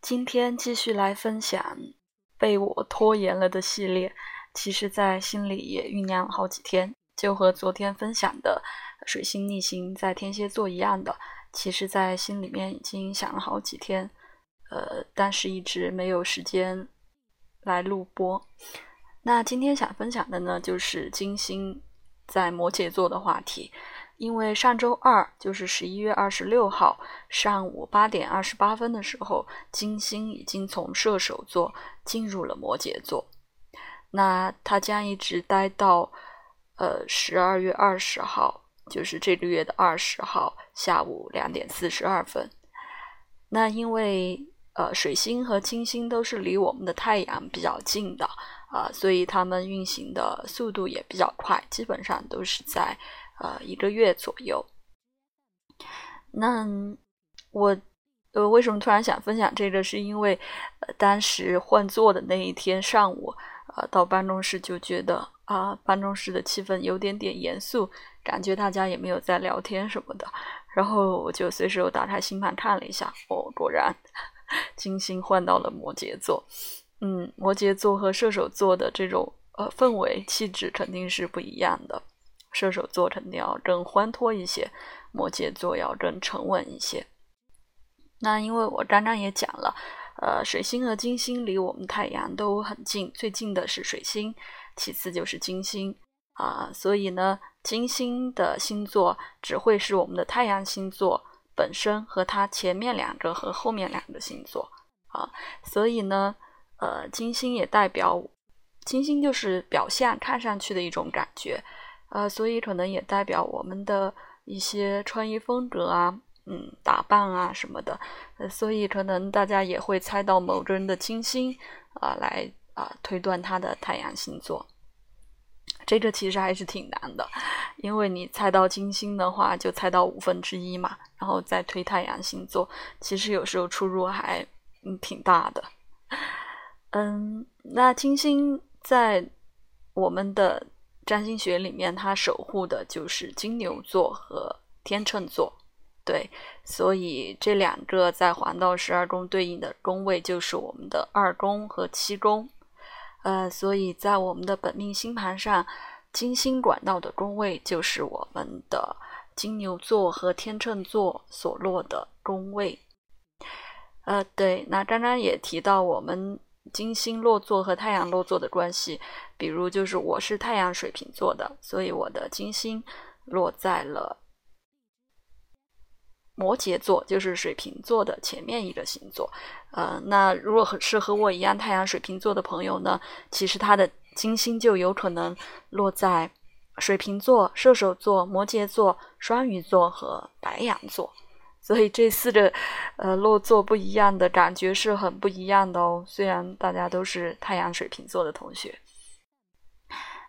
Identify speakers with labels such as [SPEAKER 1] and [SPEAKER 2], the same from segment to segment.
[SPEAKER 1] 今天继续来分享被我拖延了的系列，其实，在心里也酝酿了好几天，就和昨天分享的水星逆行在天蝎座一样的，其实，在心里面已经想了好几天，呃，但是一直没有时间来录播。那今天想分享的呢，就是金星在摩羯座的话题。因为上周二就是十一月二十六号上午八点二十八分的时候，金星已经从射手座进入了摩羯座，那它将一直待到呃十二月二十号，就是这个月的二十号下午两点四十二分。那因为呃水星和金星都是离我们的太阳比较近的啊，所以它们运行的速度也比较快，基本上都是在。呃，一个月左右。那我呃，为什么突然想分享这个？是因为呃，当时换座的那一天上午，呃，到办公室就觉得啊，办公室的气氛有点点严肃，感觉大家也没有在聊天什么的。然后我就随手打开星盘看了一下，哦，果然 金星换到了摩羯座。嗯，摩羯座和射手座的这种呃氛围气质肯定是不一样的。射手座肯定要更欢脱一些，摩羯座要更沉稳一些。那因为我刚刚也讲了，呃，水星和金星离我们太阳都很近，最近的是水星，其次就是金星啊，所以呢，金星的星座只会是我们的太阳星座本身和它前面两个和后面两个星座啊，所以呢，呃，金星也代表金星就是表象，看上去的一种感觉。呃，所以可能也代表我们的一些穿衣风格啊，嗯，打扮啊什么的，呃，所以可能大家也会猜到某个人的金星啊，来啊推断他的太阳星座。这个其实还是挺难的，因为你猜到金星的话，就猜到五分之一嘛，然后再推太阳星座，其实有时候出入还嗯挺大的。嗯，那金星在我们的。占星学里面，它守护的就是金牛座和天秤座，对，所以这两个在黄道十二宫对应的宫位就是我们的二宫和七宫，呃，所以在我们的本命星盘上，金星管道的宫位就是我们的金牛座和天秤座所落的宫位，呃，对，那刚刚也提到我们。金星落座和太阳落座的关系，比如就是我是太阳水瓶座的，所以我的金星落在了摩羯座，就是水瓶座的前面一个星座。呃，那如果是和我一样太阳水瓶座的朋友呢，其实他的金星就有可能落在水瓶座、射手座、摩羯座、双鱼座和白羊座。所以这四个，呃，落座不一样的感觉是很不一样的哦。虽然大家都是太阳水瓶座的同学，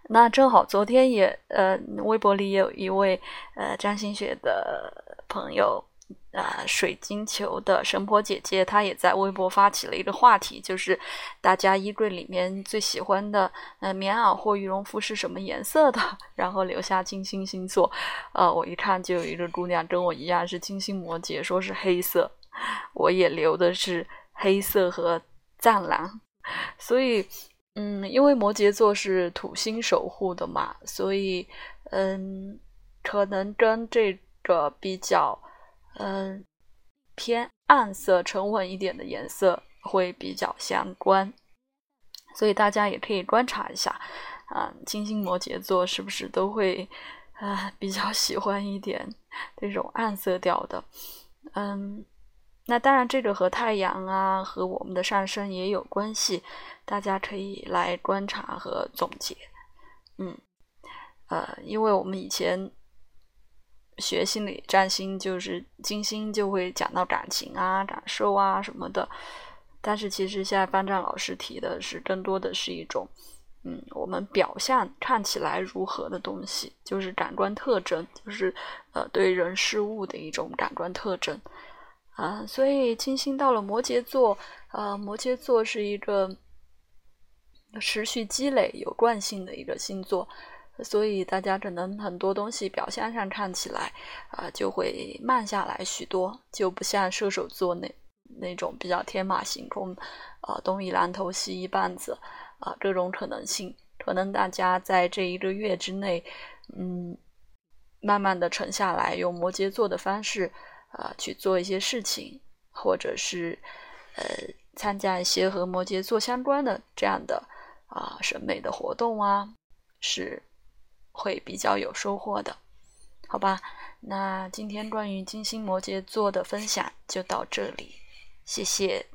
[SPEAKER 1] 那正好昨天也，呃，微博里有一位，呃，占星学的朋友。呃，水晶球的神婆姐姐，她也在微博发起了一个话题，就是大家衣柜里面最喜欢的呃棉袄或羽绒服是什么颜色的，然后留下金星星座。呃，我一看就有一个姑娘跟我一样是金星摩羯，说是黑色，我也留的是黑色和藏蓝。所以，嗯，因为摩羯座是土星守护的嘛，所以，嗯，可能跟这个比较。嗯，偏暗色、沉稳一点的颜色会比较相关，所以大家也可以观察一下，啊，金星摩羯座是不是都会啊比较喜欢一点这种暗色调的？嗯，那当然这个和太阳啊和我们的上升也有关系，大家可以来观察和总结。嗯，呃，因为我们以前。学心理占星就是金星就会讲到感情啊、感受啊什么的，但是其实现在方丈老师提的是更多的是一种，嗯，我们表象看起来如何的东西，就是感官特征，就是呃对人事物的一种感官特征啊。所以金星到了摩羯座，呃，摩羯座是一个持续积累、有惯性的一个星座。所以大家可能很多东西表象上看起来啊就会慢下来许多，就不像射手座那那种比较天马行空，啊，东一榔头西一棒子，啊，各种可能性，可能大家在这一个月之内，嗯，慢慢的沉下来，用摩羯座的方式，啊，去做一些事情，或者是，呃，参加一些和摩羯座相关的这样的啊审美的活动啊，是会比较有收获的。好吧，那今天关于金星摩羯座的分享就到这里，谢谢。